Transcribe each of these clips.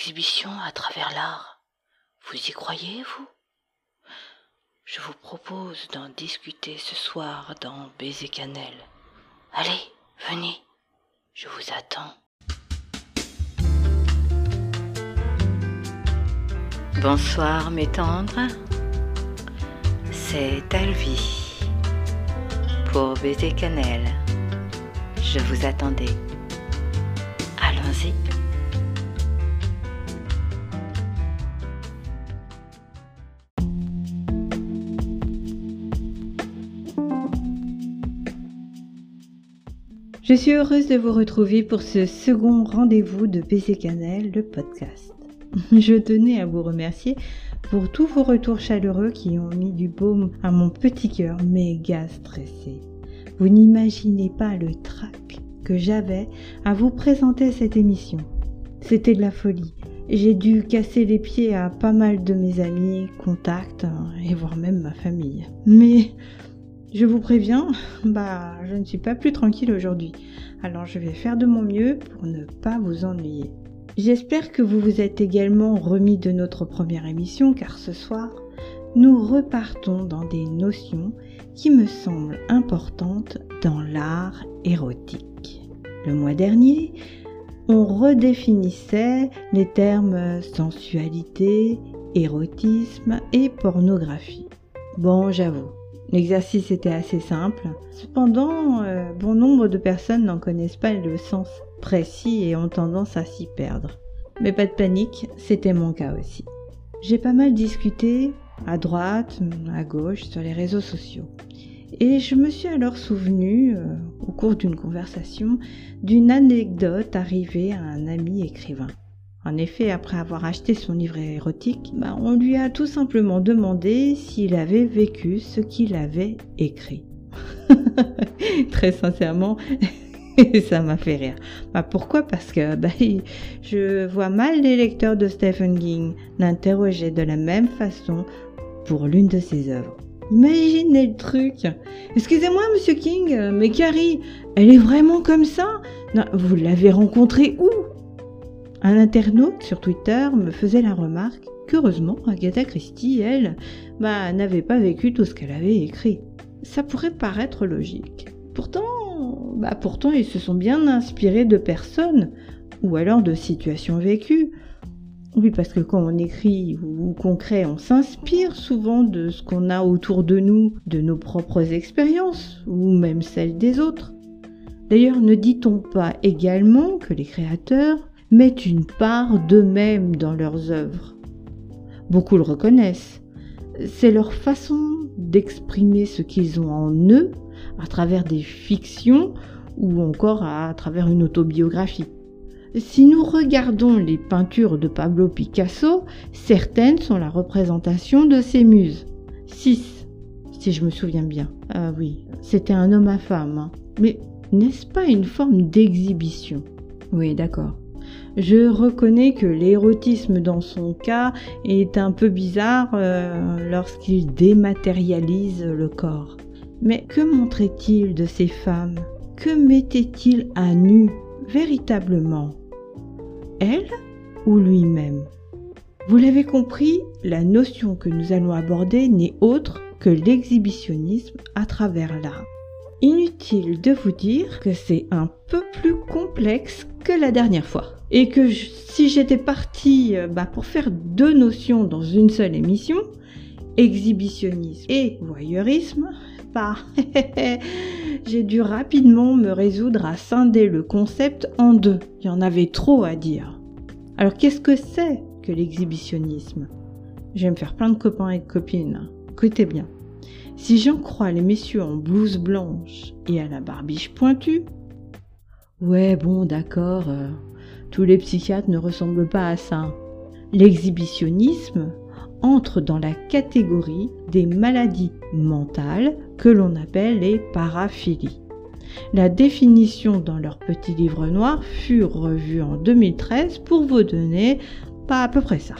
exhibition à travers l'art. Vous y croyez, vous? Je vous propose d'en discuter ce soir dans Baiser Cannelle. Allez, venez, je vous attends. Bonsoir mes tendres, c'est Alvi pour Baiser Cannelle. Je vous attendais. Je suis heureuse de vous retrouver pour ce second rendez-vous de PC Canel, le podcast. Je tenais à vous remercier pour tous vos retours chaleureux qui ont mis du baume à mon petit cœur méga stressé. Vous n'imaginez pas le trac que j'avais à vous présenter cette émission. C'était de la folie. J'ai dû casser les pieds à pas mal de mes amis, contacts et voire même ma famille. Mais je vous préviens, bah je ne suis pas plus tranquille aujourd'hui. Alors je vais faire de mon mieux pour ne pas vous ennuyer. J'espère que vous vous êtes également remis de notre première émission car ce soir, nous repartons dans des notions qui me semblent importantes dans l'art érotique. Le mois dernier, on redéfinissait les termes sensualité, érotisme et pornographie. Bon, j'avoue, l'exercice était assez simple. Cependant, euh, bon nombre de personnes n'en connaissent pas le sens précis et ont tendance à s'y perdre. Mais pas de panique, c'était mon cas aussi. J'ai pas mal discuté à droite, à gauche, sur les réseaux sociaux. Et je me suis alors souvenu, euh, au cours d'une conversation, d'une anecdote arrivée à un ami écrivain. En effet, après avoir acheté son livre érotique, bah, on lui a tout simplement demandé s'il avait vécu ce qu'il avait écrit. Très sincèrement, ça m'a fait rire. Bah, pourquoi? Parce que bah, je vois mal les lecteurs de Stephen King l'interroger de la même façon pour l'une de ses œuvres. Imaginez le truc. Excusez-moi, monsieur King, mais Carrie, elle est vraiment comme ça? Vous l'avez rencontrée où? Un internaute sur Twitter me faisait la remarque qu'heureusement, Agatha Christie, elle, bah, n'avait pas vécu tout ce qu'elle avait écrit. Ça pourrait paraître logique. Pourtant, bah, pourtant, ils se sont bien inspirés de personnes, ou alors de situations vécues. Oui, parce que quand on écrit ou qu'on crée, on s'inspire souvent de ce qu'on a autour de nous, de nos propres expériences, ou même celles des autres. D'ailleurs, ne dit-on pas également que les créateurs mettent une part d'eux-mêmes dans leurs œuvres Beaucoup le reconnaissent. C'est leur façon d'exprimer ce qu'ils ont en eux à travers des fictions ou encore à travers une autobiographie. Si nous regardons les peintures de Pablo Picasso, certaines sont la représentation de ses muses. Six, si je me souviens bien. Ah oui, c'était un homme à femme. Hein. Mais n'est-ce pas une forme d'exhibition? Oui, d'accord. Je reconnais que l'érotisme dans son cas est un peu bizarre euh, lorsqu'il dématérialise le corps. Mais que montrait-il de ces femmes? Que mettait-il à nu véritablement? Elle ou lui-même? Vous l'avez compris, la notion que nous allons aborder n'est autre que l'exhibitionnisme à travers l'art. Inutile de vous dire que c'est un peu plus complexe que la dernière fois. Et que si j'étais partie euh, bah, pour faire deux notions dans une seule émission, exhibitionnisme et voyeurisme, bah, j'ai dû rapidement me résoudre à scinder le concept en deux. Il y en avait trop à dire. Alors qu'est-ce que c'est que l'exhibitionnisme? Je vais me faire plein de copains et de copines. Écoutez bien. Si j'en crois les messieurs en blouse blanche et à la barbiche pointue, ouais bon d'accord, euh, tous les psychiatres ne ressemblent pas à ça. L'exhibitionnisme entre dans la catégorie des maladies mentales que l'on appelle les paraphilies. La définition dans leur petit livre noir fut revue en 2013 pour vous donner pas à peu près ça.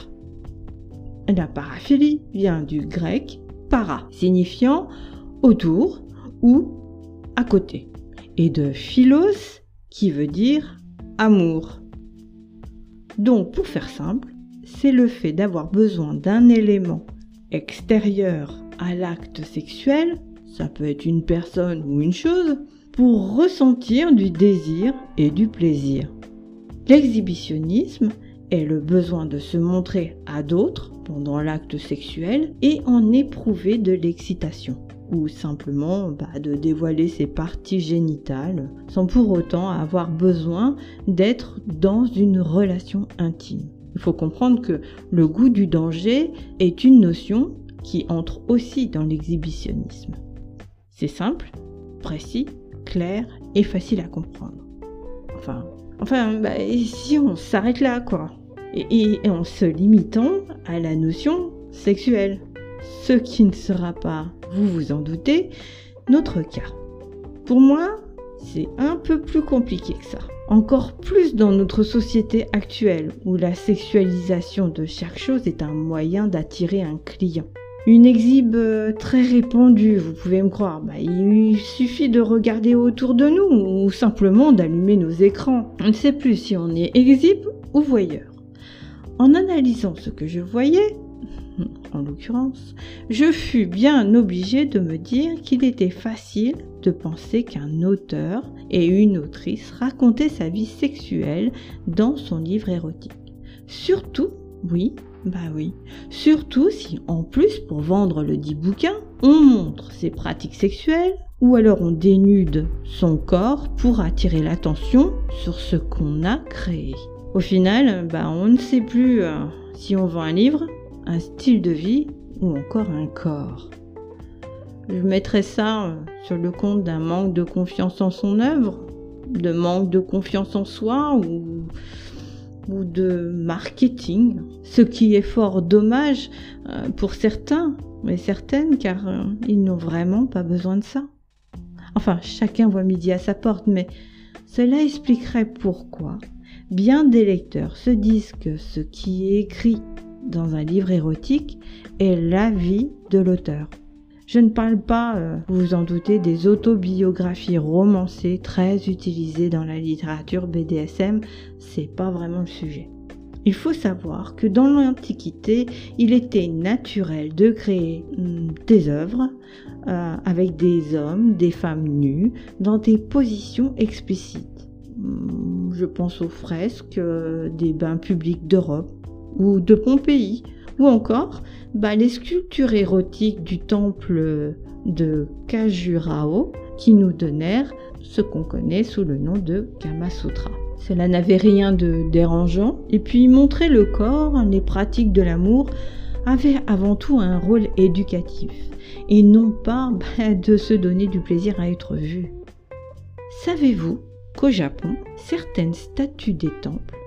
La paraphilie vient du grec para, signifiant autour ou à côté, et de philos, qui veut dire amour. Donc, pour faire simple, c'est le fait d'avoir besoin d'un élément extérieur à l'acte sexuel, ça peut être une personne ou une chose, pour ressentir du désir et du plaisir. L'exhibitionnisme est le besoin de se montrer à d'autres pendant l'acte sexuel et en éprouver de l'excitation ou simplement bah, de dévoiler ses parties génitales sans pour autant avoir besoin d'être dans une relation intime. Il faut comprendre que le goût du danger est une notion qui entre aussi dans l'exhibitionnisme. C'est simple, précis, clair et facile à comprendre. Enfin, enfin bah, si on s'arrête là, quoi. Et, et en se limitant à la notion sexuelle. Ce qui ne sera pas vous vous en doutez, notre cas. Pour moi, c'est un peu plus compliqué que ça. Encore plus dans notre société actuelle où la sexualisation de chaque chose est un moyen d'attirer un client. Une exhibe euh, très répandue, vous pouvez me croire. Bah, il suffit de regarder autour de nous ou simplement d'allumer nos écrans. On ne sait plus si on est exhibe ou voyeur. En analysant ce que je voyais, en l'occurrence, je fus bien obligé de me dire qu'il était facile de penser qu'un auteur et une autrice racontaient sa vie sexuelle dans son livre érotique. Surtout, oui, bah oui, surtout si en plus pour vendre le dit bouquin, on montre ses pratiques sexuelles ou alors on dénude son corps pour attirer l'attention sur ce qu'on a créé. Au final, bah on ne sait plus euh, si on vend un livre un style de vie ou encore un corps. Je mettrais ça euh, sur le compte d'un manque de confiance en son œuvre, de manque de confiance en soi ou, ou de marketing, ce qui est fort dommage euh, pour certains mais certaines car euh, ils n'ont vraiment pas besoin de ça. Enfin, chacun voit midi à sa porte, mais cela expliquerait pourquoi bien des lecteurs se disent que ce qui est écrit dans un livre érotique est la vie de l'auteur. Je ne parle pas, euh, vous vous en doutez, des autobiographies romancées très utilisées dans la littérature BDSM, c'est pas vraiment le sujet. Il faut savoir que dans l'Antiquité, il était naturel de créer hmm, des œuvres euh, avec des hommes, des femmes nues, dans des positions explicites. Hmm, je pense aux fresques euh, des bains publics d'Europe, de Pompéi, ou encore bah, les sculptures érotiques du temple de Khajurao qui nous donnèrent ce qu'on connaît sous le nom de Kama Sutra. Cela n'avait rien de dérangeant, et puis montrer le corps, les pratiques de l'amour, avait avant tout un rôle éducatif, et non pas bah, de se donner du plaisir à être vu. Savez-vous qu'au Japon, certaines statues des temples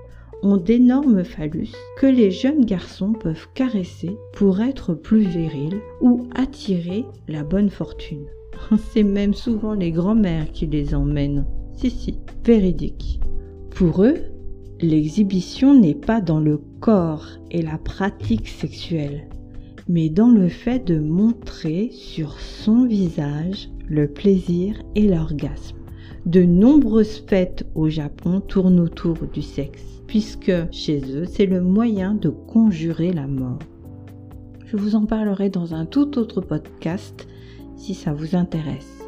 ont d'énormes phallus que les jeunes garçons peuvent caresser pour être plus virils ou attirer la bonne fortune. C'est même souvent les grands-mères qui les emmènent. Si, si, véridique. Pour eux, l'exhibition n'est pas dans le corps et la pratique sexuelle, mais dans le fait de montrer sur son visage le plaisir et l'orgasme. De nombreuses fêtes au Japon tournent autour du sexe puisque chez eux, c'est le moyen de conjurer la mort. Je vous en parlerai dans un tout autre podcast si ça vous intéresse.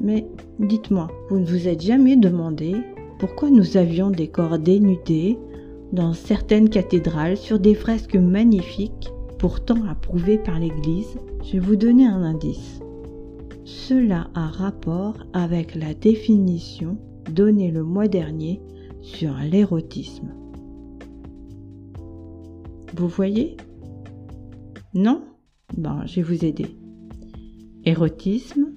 Mais dites-moi, vous ne vous êtes jamais demandé pourquoi nous avions des corps dénudés dans certaines cathédrales sur des fresques magnifiques, pourtant approuvées par l'Église Je vais vous donner un indice. Cela a rapport avec la définition donnée le mois dernier sur l'érotisme. Vous voyez? Non? Ben, je vais vous aider. Érotisme,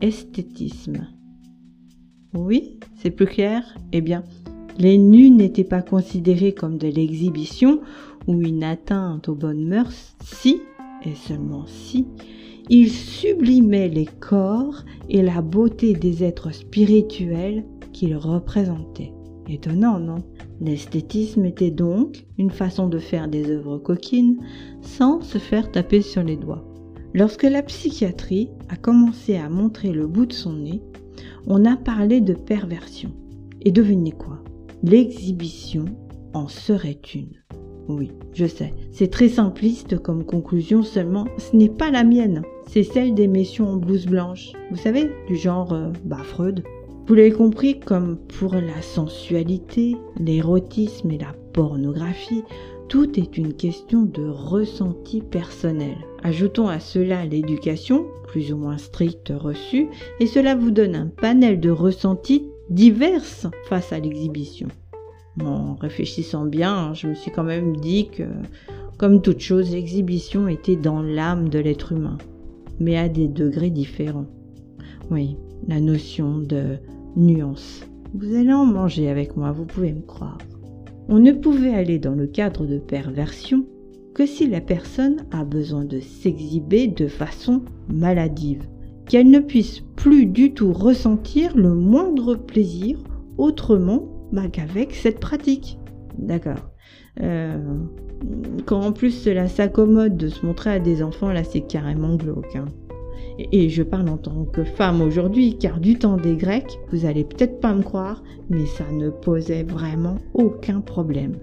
esthétisme. Oui, c'est plus clair? Eh bien, les nus n'étaient pas considérés comme de l'exhibition ou une atteinte aux bonnes mœurs si, et seulement si, ils sublimaient les corps et la beauté des êtres spirituels qu'ils représentaient. Étonnant, non? L'esthétisme était donc une façon de faire des œuvres coquines sans se faire taper sur les doigts. Lorsque la psychiatrie a commencé à montrer le bout de son nez, on a parlé de perversion. Et devinez quoi? L'exhibition en serait une. Oui, je sais, c'est très simpliste comme conclusion, seulement ce n'est pas la mienne, c'est celle des messieurs en blouse blanche. Vous savez, du genre, euh, bah, Freud. Vous l'avez compris, comme pour la sensualité, l'érotisme et la pornographie, tout est une question de ressenti personnel. Ajoutons à cela l'éducation, plus ou moins stricte reçue, et cela vous donne un panel de ressentis divers face à l'exhibition. En réfléchissant bien, je me suis quand même dit que, comme toute chose, l'exhibition était dans l'âme de l'être humain, mais à des degrés différents. Oui, la notion de nuance. Vous allez en manger avec moi, vous pouvez me croire. On ne pouvait aller dans le cadre de perversion que si la personne a besoin de s'exhiber de façon maladive, qu'elle ne puisse plus du tout ressentir le moindre plaisir autrement bah, qu'avec cette pratique. D'accord. Euh, quand en plus cela s'accommode de se montrer à des enfants, là c'est carrément glauque. Hein. Et je parle en tant que femme aujourd'hui, car du temps des Grecs, vous allez peut-être pas me croire, mais ça ne posait vraiment aucun problème.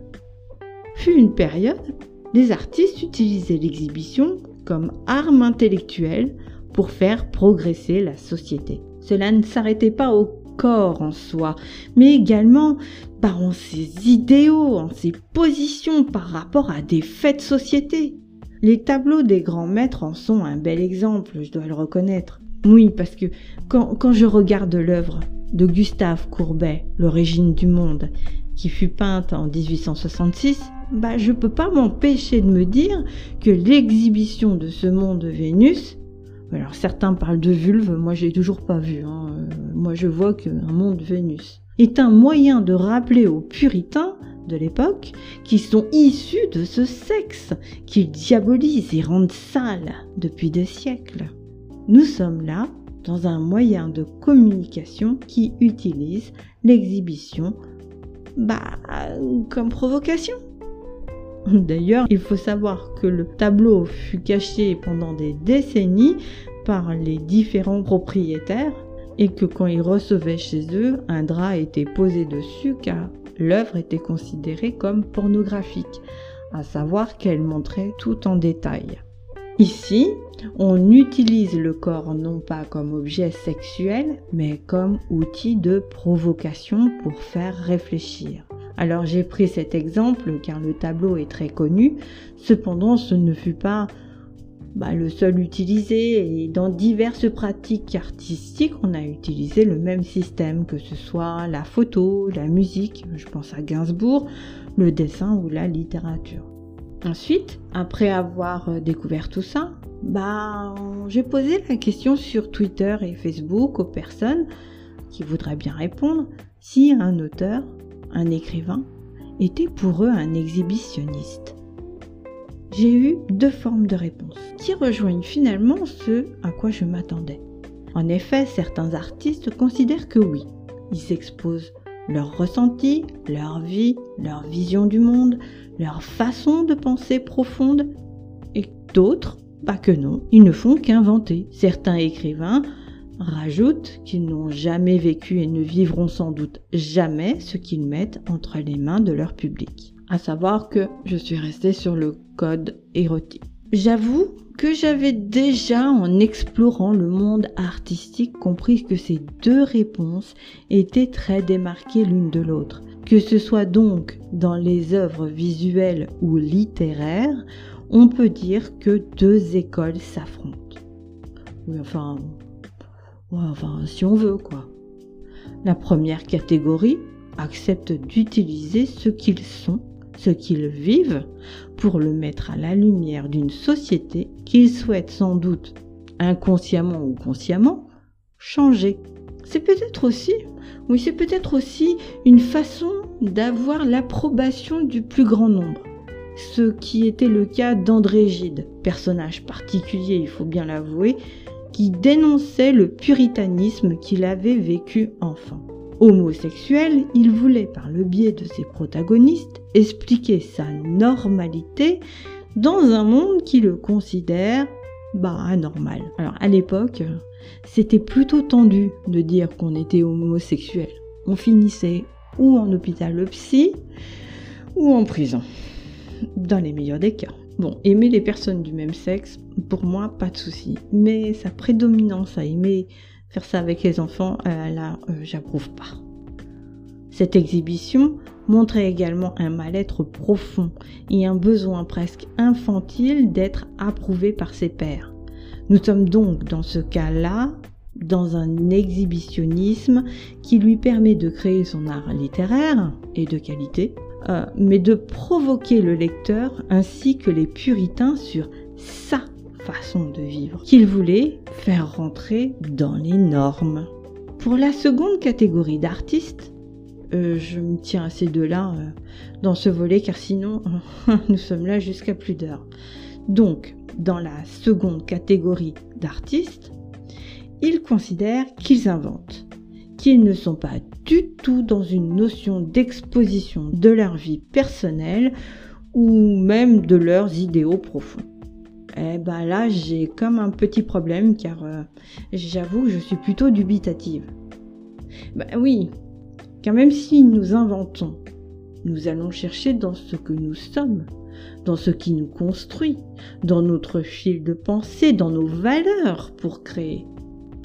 Fut une période, les artistes utilisaient l'exhibition comme arme intellectuelle pour faire progresser la société. Cela ne s'arrêtait pas au corps en soi, mais également par en ses idéaux, en ses positions par rapport à des faits de société. Les tableaux des grands maîtres en sont un bel exemple, je dois le reconnaître. Oui, parce que quand, quand je regarde l'œuvre de Gustave Courbet, L'origine du monde, qui fut peinte en 1866, bah, je peux pas m'empêcher de me dire que l'exhibition de ce monde Vénus, alors certains parlent de vulve, moi j'ai toujours pas vu, hein. Euh, moi je vois qu'un monde Vénus, est un moyen de rappeler aux puritains de l'époque, qui sont issus de ce sexe, qu'ils diabolisent et rendent sale depuis des siècles. Nous sommes là dans un moyen de communication qui utilise l'exhibition bah, comme provocation. D'ailleurs, il faut savoir que le tableau fut caché pendant des décennies par les différents propriétaires et que quand ils recevaient chez eux, un drap était posé dessus car l'œuvre était considérée comme pornographique, à savoir qu'elle montrait tout en détail. Ici, on utilise le corps non pas comme objet sexuel, mais comme outil de provocation pour faire réfléchir. Alors j'ai pris cet exemple car le tableau est très connu, cependant ce ne fut pas bah, le seul utilisé et dans diverses pratiques artistiques, on a utilisé le même système, que ce soit la photo, la musique, je pense à Gainsbourg, le dessin ou la littérature. Ensuite, après avoir euh, découvert tout ça, bah, j'ai posé la question sur Twitter et Facebook aux personnes qui voudraient bien répondre si un auteur, un écrivain, était pour eux un exhibitionniste j'ai eu deux formes de réponses qui rejoignent finalement ce à quoi je m'attendais. En effet, certains artistes considèrent que oui, ils s'exposent leurs ressentis, leur vie, leur vision du monde, leur façon de penser profonde, et d'autres, pas que non, ils ne font qu'inventer. Certains écrivains rajoutent qu'ils n'ont jamais vécu et ne vivront sans doute jamais ce qu'ils mettent entre les mains de leur public à savoir que je suis restée sur le code érotique. J'avoue que j'avais déjà, en explorant le monde artistique, compris que ces deux réponses étaient très démarquées l'une de l'autre. Que ce soit donc dans les œuvres visuelles ou littéraires, on peut dire que deux écoles s'affrontent. Oui, enfin, enfin, si on veut, quoi. La première catégorie accepte d'utiliser ce qu'ils sont ce qu'ils vivent pour le mettre à la lumière d'une société qu'ils souhaitent sans doute, inconsciemment ou consciemment, changer. C'est peut-être aussi, oui, c'est peut-être aussi une façon d'avoir l'approbation du plus grand nombre. Ce qui était le cas d'André Gide, personnage particulier, il faut bien l'avouer, qui dénonçait le puritanisme qu'il avait vécu enfant. Homosexuel, il voulait, par le biais de ses protagonistes, expliquer sa normalité dans un monde qui le considère bah, anormal. Alors à l'époque, c'était plutôt tendu de dire qu'on était homosexuel. On finissait ou en hôpital psy, ou en prison, dans les meilleurs des cas. Bon, aimer les personnes du même sexe, pour moi, pas de souci. Mais sa prédominance à aimer faire ça avec les enfants, euh, là, euh, j'approuve pas. Cette exhibition montrait également un mal-être profond et un besoin presque infantile d'être approuvé par ses pairs. Nous sommes donc dans ce cas-là dans un exhibitionnisme qui lui permet de créer son art littéraire et de qualité, euh, mais de provoquer le lecteur ainsi que les puritains sur sa façon de vivre, qu'il voulait faire rentrer dans les normes. Pour la seconde catégorie d'artistes, euh, je me tiens à ces deux-là euh, dans ce volet car sinon nous sommes là jusqu'à plus d'heures. Donc, dans la seconde catégorie d'artistes, ils considèrent qu'ils inventent, qu'ils ne sont pas du tout dans une notion d'exposition de leur vie personnelle ou même de leurs idéaux profonds. Eh ben là, j'ai comme un petit problème car euh, j'avoue que je suis plutôt dubitative. Ben oui, car même si nous inventons, nous allons chercher dans ce que nous sommes, dans ce qui nous construit, dans notre fil de pensée, dans nos valeurs pour créer.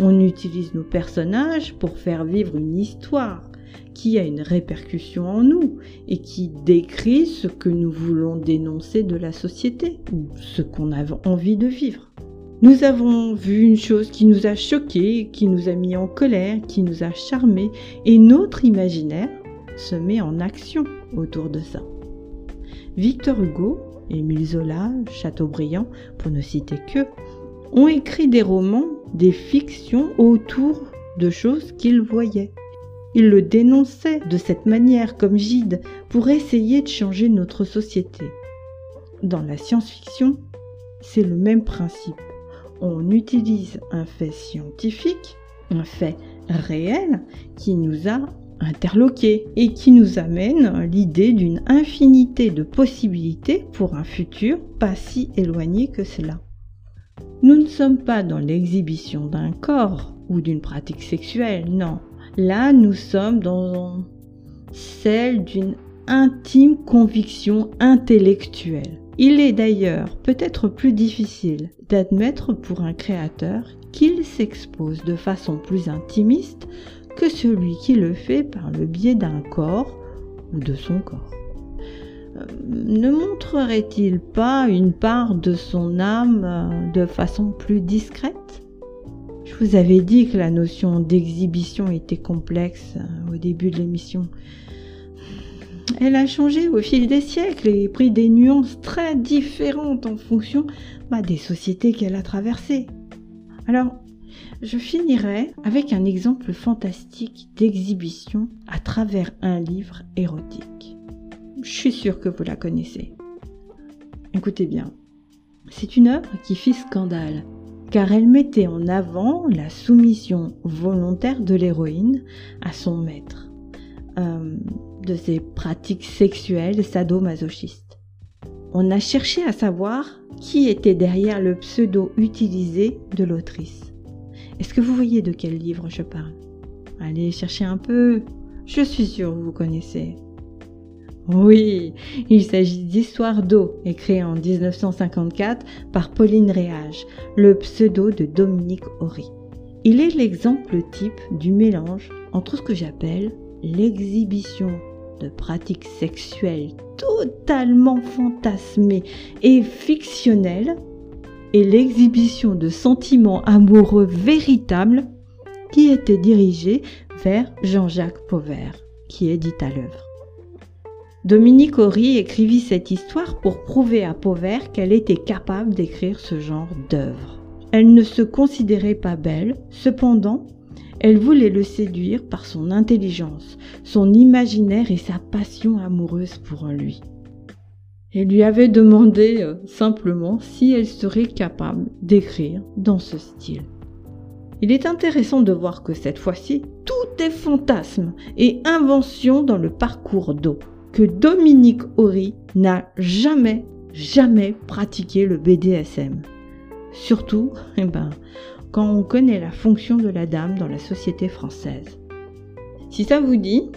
On utilise nos personnages pour faire vivre une histoire qui a une répercussion en nous et qui décrit ce que nous voulons dénoncer de la société ou ce qu'on a envie de vivre. Nous avons vu une chose qui nous a choqué, qui nous a mis en colère, qui nous a charmé et notre imaginaire se met en action autour de ça. Victor Hugo, Émile Zola, Chateaubriand, pour ne citer que, ont écrit des romans, des fictions autour de choses qu'ils voyaient. Ils le dénonçaient de cette manière comme Gide pour essayer de changer notre société. Dans la science-fiction, c'est le même principe. On utilise un fait scientifique, un fait réel, qui nous a interloqué et qui nous amène l'idée d'une infinité de possibilités pour un futur pas si éloigné que cela. Nous ne sommes pas dans l'exhibition d'un corps ou d'une pratique sexuelle, non. Là, nous sommes dans celle d'une intime conviction intellectuelle. Il est d'ailleurs peut-être plus difficile d'admettre pour un créateur qu'il s'expose de façon plus intimiste que celui qui le fait par le biais d'un corps ou de son corps ne montrerait-il pas une part de son âme euh, de façon plus discrète? Je vous avais dit que la notion d'exhibition était complexe euh, au début de l'émission. Elle a changé au fil des siècles et pris des nuances très différentes en fonction bah, des sociétés qu'elle a traversées. Alors, je finirai avec un exemple fantastique d'exhibition à travers un livre érotique. Je suis sûre que vous la connaissez. Écoutez bien. C'est une œuvre qui fit scandale, car elle mettait en avant la soumission volontaire de l'héroïne à son maître, euh, de ses pratiques sexuelles sadomasochistes. On a cherché à savoir qui était derrière le pseudo utilisé de l'autrice. Est-ce que vous voyez de quel livre je parle? Allez chercher un peu. Je suis sûre que vous connaissez. Oui, il s'agit d'Histoire d'eau, écrit en 1954 par Pauline Réage, le pseudo de Dominique Horry. Il est l'exemple type du mélange entre ce que j'appelle l'exhibition de pratiques sexuelles totalement fantasmées et fictionnelles et l'exhibition de sentiments amoureux véritables qui était dirigée vers Jean-Jacques Pauvert, qui est dit à l'œuvre. Dominique Horry écrivit cette histoire pour prouver à Pauvert qu'elle était capable d'écrire ce genre d'œuvre. Elle ne se considérait pas belle, cependant, elle voulait le séduire par son intelligence, son imaginaire et sa passion amoureuse pour lui. Elle lui avait demandé euh, simplement si elle serait capable d'écrire dans ce style. Il est intéressant de voir que cette fois-ci, tout est fantasme et invention dans le parcours d'eau que Dominique Horry n'a jamais, jamais pratiqué le BDSM. Surtout, eh ben, quand on connaît la fonction de la dame dans la société française. Si ça vous dit,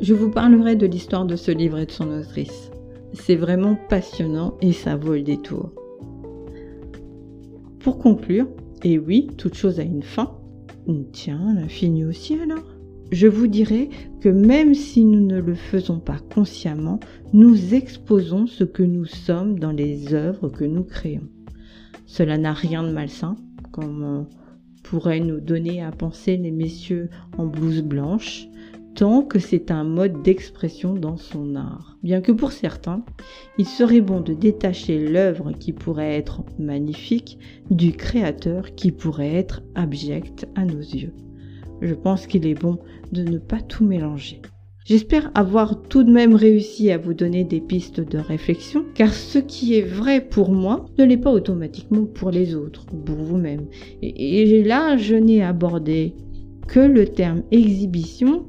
je vous parlerai de l'histoire de ce livre et de son autrice. C'est vraiment passionnant et ça vaut le détour. Pour conclure, et oui, toute chose a une fin. Tiens, l'infini aussi alors je vous dirais que même si nous ne le faisons pas consciemment, nous exposons ce que nous sommes dans les œuvres que nous créons. Cela n'a rien de malsain, comme pourraient nous donner à penser les messieurs en blouse blanche, tant que c'est un mode d'expression dans son art. Bien que pour certains, il serait bon de détacher l'œuvre qui pourrait être magnifique du créateur qui pourrait être abject à nos yeux je pense qu'il est bon de ne pas tout mélanger. J'espère avoir tout de même réussi à vous donner des pistes de réflexion, car ce qui est vrai pour moi ne l'est pas automatiquement pour les autres, pour vous-même. Et, là, je n'ai abordé que le terme exhibition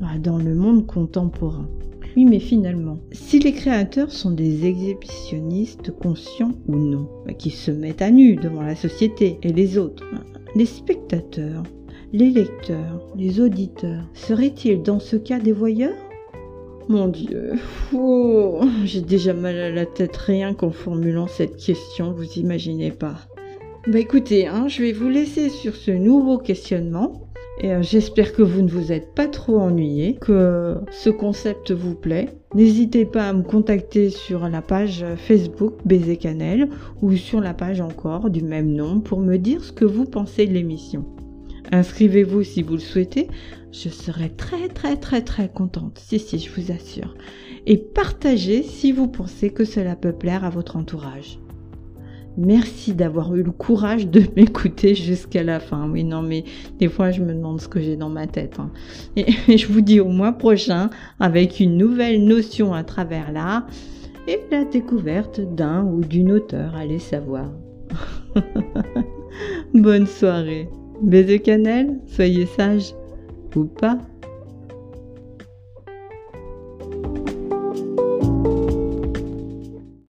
bah, dans le monde contemporain. Oui, mais finalement, si les créateurs sont des exhibitionnistes conscients ou non, bah, qui se mettent à nu devant la société et les autres, bah, les spectateurs les lecteurs, les auditeurs, seraient-ils dans ce cas des voyeurs? Mon Dieu, oh, j'ai déjà mal à la tête rien qu'en formulant cette question, vous imaginez pas. Bah écoutez, hein, je vais vous laisser sur ce nouveau questionnement. Et euh, j'espère que vous ne vous êtes pas trop ennuyé, que ce concept vous plaît. N'hésitez pas à me contacter sur la page Facebook Baiser Cannelle ou sur la page encore du même nom pour me dire ce que vous pensez de l'émission. Inscrivez-vous si vous le souhaitez. Je serai très très très très contente. Si si, je vous assure. Et partagez si vous pensez que cela peut plaire à votre entourage. Merci d'avoir eu le courage de m'écouter jusqu'à la fin. Oui, non, mais des fois, je me demande ce que j'ai dans ma tête. Hein. Et, je vous dis au mois prochain avec une nouvelle notion à travers l'art et la découverte d'un ou d'une auteur, allez savoir. Bonne soirée. Baiser cannelle, soyez sage ou pas.